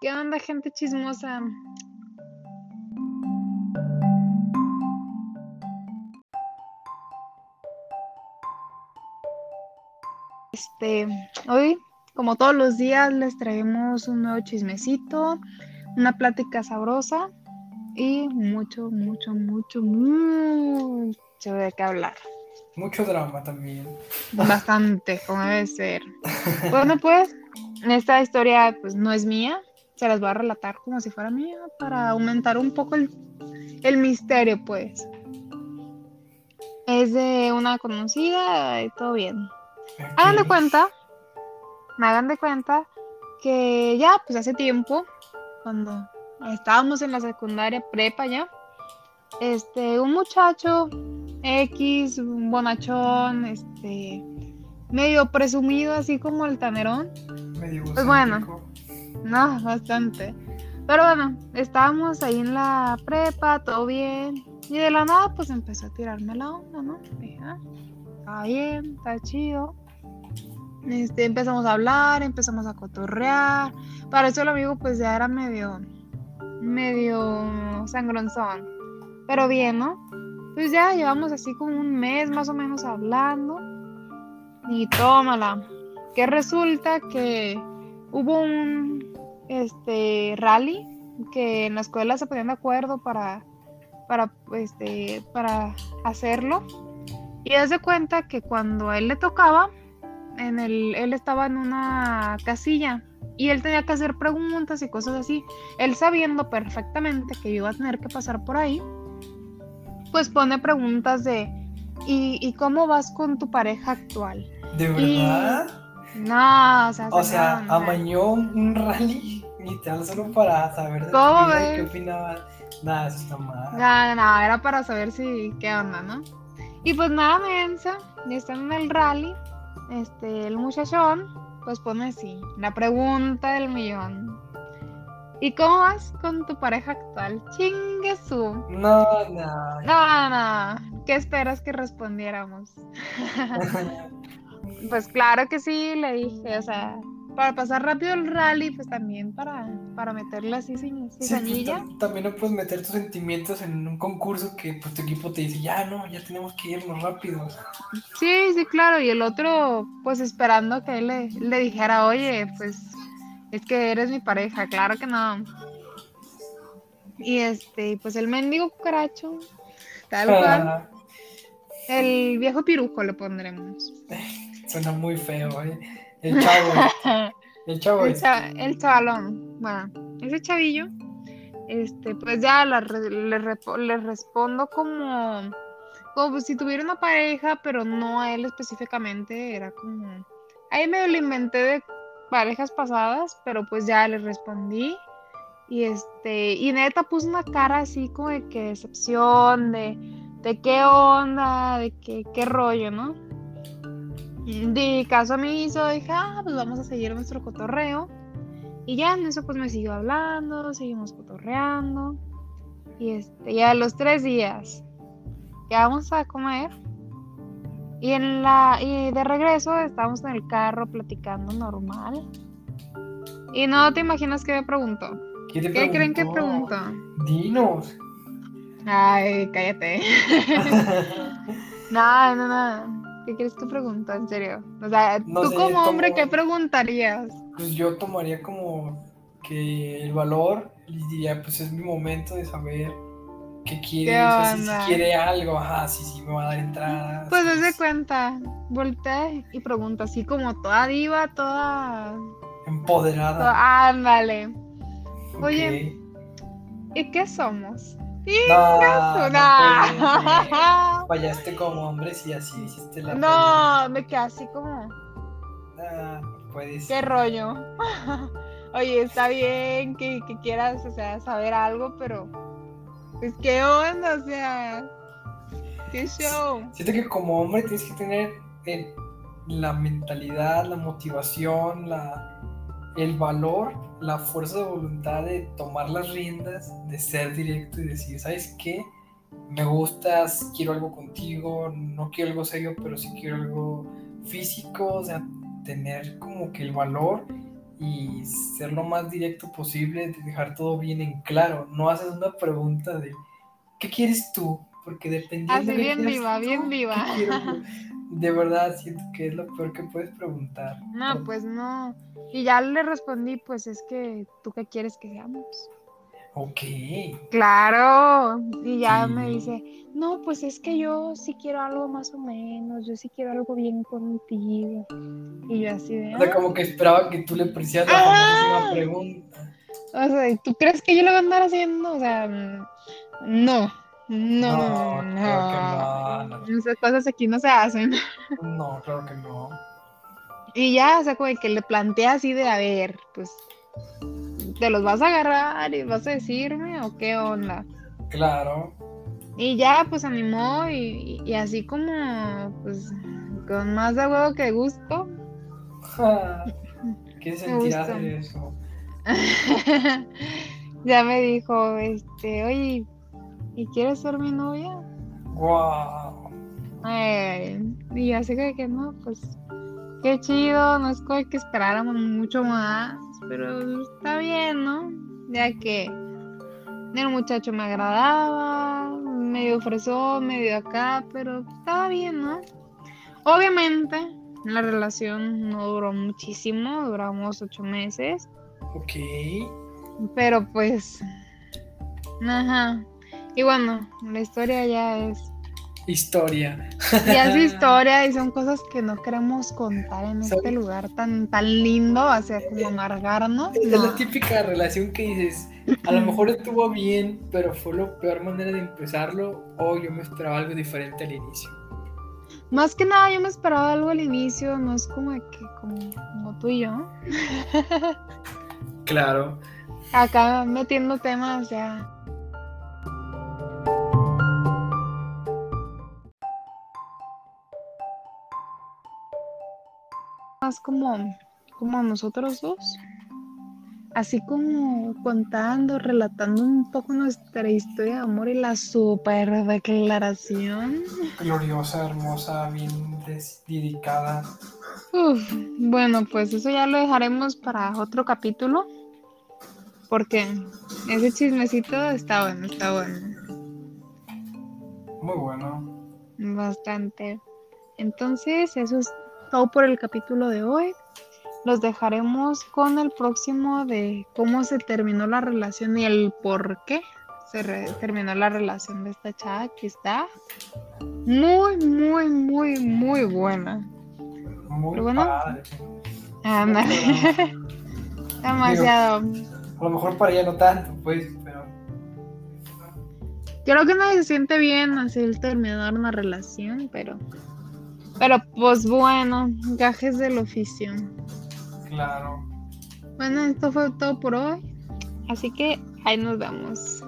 ¿Qué onda, gente chismosa? Este, hoy, como todos los días, les traemos un nuevo chismecito, una plática sabrosa y mucho, mucho, mucho, mucho de qué hablar. Mucho drama también. Bastante, como debe ser. Bueno, pues, esta historia pues no es mía, se las voy a relatar como si fuera mía para aumentar un poco el, el misterio, pues. Es de una conocida y todo bien. Hagan de cuenta, me hagan de cuenta que ya, pues hace tiempo, cuando estábamos en la secundaria prepa ya, este, un muchacho X, un bonachón, este, medio presumido, así como el tanerón. Medio Pues bueno, no, bastante. Pero bueno, estábamos ahí en la prepa, todo bien. Y de la nada, pues empezó a tirarme la onda, ¿no? Dije, ah, está bien, está chido. Este, empezamos a hablar, empezamos a cotorrear. Para eso el amigo, pues ya era medio, medio sangronzón. Pero bien, ¿no? Pues ya llevamos así como un mes más o menos hablando. Y tómala. Que resulta que hubo un este rally que en la escuela se ponían de acuerdo para para este para hacerlo y haz de cuenta que cuando a él le tocaba en el él estaba en una casilla y él tenía que hacer preguntas y cosas así él sabiendo perfectamente que iba a tener que pasar por ahí pues pone preguntas de ¿y, y cómo vas con tu pareja actual? ¿De verdad? No, o sea, O se sea, amañó un rally literal solo para saber de tu ¿Cómo vida y qué opinaba. Nada, eso está mal. No, no, era para saber si qué onda, ¿no? Y pues nada, mensa, ya están en el rally, este, el muchachón, pues pone así, la pregunta del millón. ¿Y cómo vas con tu pareja actual? Chingue su. No, no. No, no, ¿qué esperas que respondiéramos? Pues claro que sí, le dije, o sea, para pasar rápido el rally, pues también para, para meterle así sin pues, cizañilla. tam- también no puedes meter tus sentimientos en un concurso que pues, tu equipo te dice, ya no, ya tenemos que irnos rápido. Sí, sí, claro. Y el otro, pues esperando que él le, le dijera, oye, pues es que eres mi pareja, claro que no. Y este, pues el mendigo cucaracho, tal cual, Ah, el viejo pirujo le pondremos. suena muy feo, ¿eh? El chavo, el chavo El, este. cha- el chavalón. Bueno, ese chavillo, este, pues ya le, respondo como, como si tuviera una pareja, pero no a él específicamente, era como, ahí medio le inventé de parejas pasadas, pero pues ya le respondí. Y este, y neta puso una cara así como de que decepción, de, de qué onda, de qué, qué rollo, ¿no? De caso omiso, dije, ah, pues vamos a seguir nuestro cotorreo. Y ya en eso pues me siguió hablando, seguimos cotorreando. Y este, ya a los tres días, ya vamos a comer. Y en la, y de regreso estábamos en el carro platicando normal. Y no te imaginas que me preguntó. ¿Qué, te ¿Qué creen que preguntó? Dinos. Ay, cállate. No, no, no. ¿Qué crees que preguntó? En serio. O sea, No tú sé, como hombre, ¿qué preguntarías? Pues yo tomaría como que el valor y diría, pues es mi momento de saber qué quiere, ¿Qué o sea, si, si quiere algo, ajá, sí, sí, me va a dar entrada. Pues haz de sí, cuenta, voltea y pregunta así como toda diva, toda... Empoderada. toda- Ándale. Oye, ¿y qué somos? No, No. Fallaste como hombre si así hiciste la No, me quedé así como. Ah, no puede ¿qué rollo? Oye, está bien que, que quieras, o sea, saber algo, pero... Pues, ¿qué onda? O sea, ¿qué show? Siento que como hombre tienes que tener eh, la mentalidad, la motivación, la, el valor, la fuerza de voluntad de tomar las riendas, de ser directo y decir, ¿sabes qué? Me gustas, quiero algo contigo, no quiero algo serio, pero sí quiero algo físico, o sea, tener como que el valor y ser lo más directo posible, dejar todo bien en claro. No haces una pregunta de ¿qué quieres tú? Porque dependiendo Así de bien viva, bien viva. De verdad, siento que es lo peor que puedes preguntar. No, pues no. Y ya le respondí, pues es que tú qué quieres que seamos. Ok. Claro. Y ya me dice, no, pues es que yo sí quiero algo más o menos, yo sí quiero algo bien contigo. Y yo así de... O sea, como que esperaba que tú le preciaras la famosísima pregunta. O sea, ¿tú crees que yo lo voy a andar haciendo? O sea, mm, no. No, No, creo que no. Esas cosas aquí no se hacen. No, claro que no. Y ya, o sea, como que le planteé así de, a ver, pues, ¿te los vas a agarrar y vas a decirme o qué onda? Claro. Y ya, pues, animó y, y así como, pues, con más de huevo que gusto. ¿Qué sentirás de eso? ya me dijo, este, oye, ¿y quieres ser mi novia? Wow. Ay, y así que, que no, pues qué chido, no es como que esperáramos mucho más, pero está bien, ¿no? Ya que el muchacho me agradaba, medio fresón, medio acá, pero estaba bien, ¿no? Obviamente, la relación no duró muchísimo, duramos ocho meses, Ok. pero pues, ajá. Y bueno, la historia ya es Historia. Ya es historia y son cosas que no queremos contar en este lugar tan, tan lindo, o sea, como amargarnos. Es no. la típica relación que dices, a lo mejor estuvo bien, pero fue la peor manera de empezarlo, o yo me esperaba algo diferente al inicio. Más que nada, yo me esperaba algo al inicio, no es como que como, como tú y yo. Claro. Acá metiendo temas ya. Más como, como nosotros dos. Así como contando, relatando un poco nuestra historia de amor y la super declaración. Gloriosa, hermosa, bien dedicada. Uf, bueno, pues eso ya lo dejaremos para otro capítulo. Porque ese chismecito está bueno, está bueno. Muy bueno. Bastante. Entonces, eso es todo por el capítulo de hoy. Los dejaremos con el próximo de cómo se terminó la relación y el por qué se terminó la relación de esta chava que está muy, muy, muy, muy buena. Muy Pero bueno. padre. Ándale. Demasiado. A lo mejor para ella no tanto, pues, pero Creo que nadie se siente bien así el terminar una relación, pero. Pero pues bueno, gajes del oficio. claro. Bueno, esto fue todo por hoy. Así que ahí nos vemos.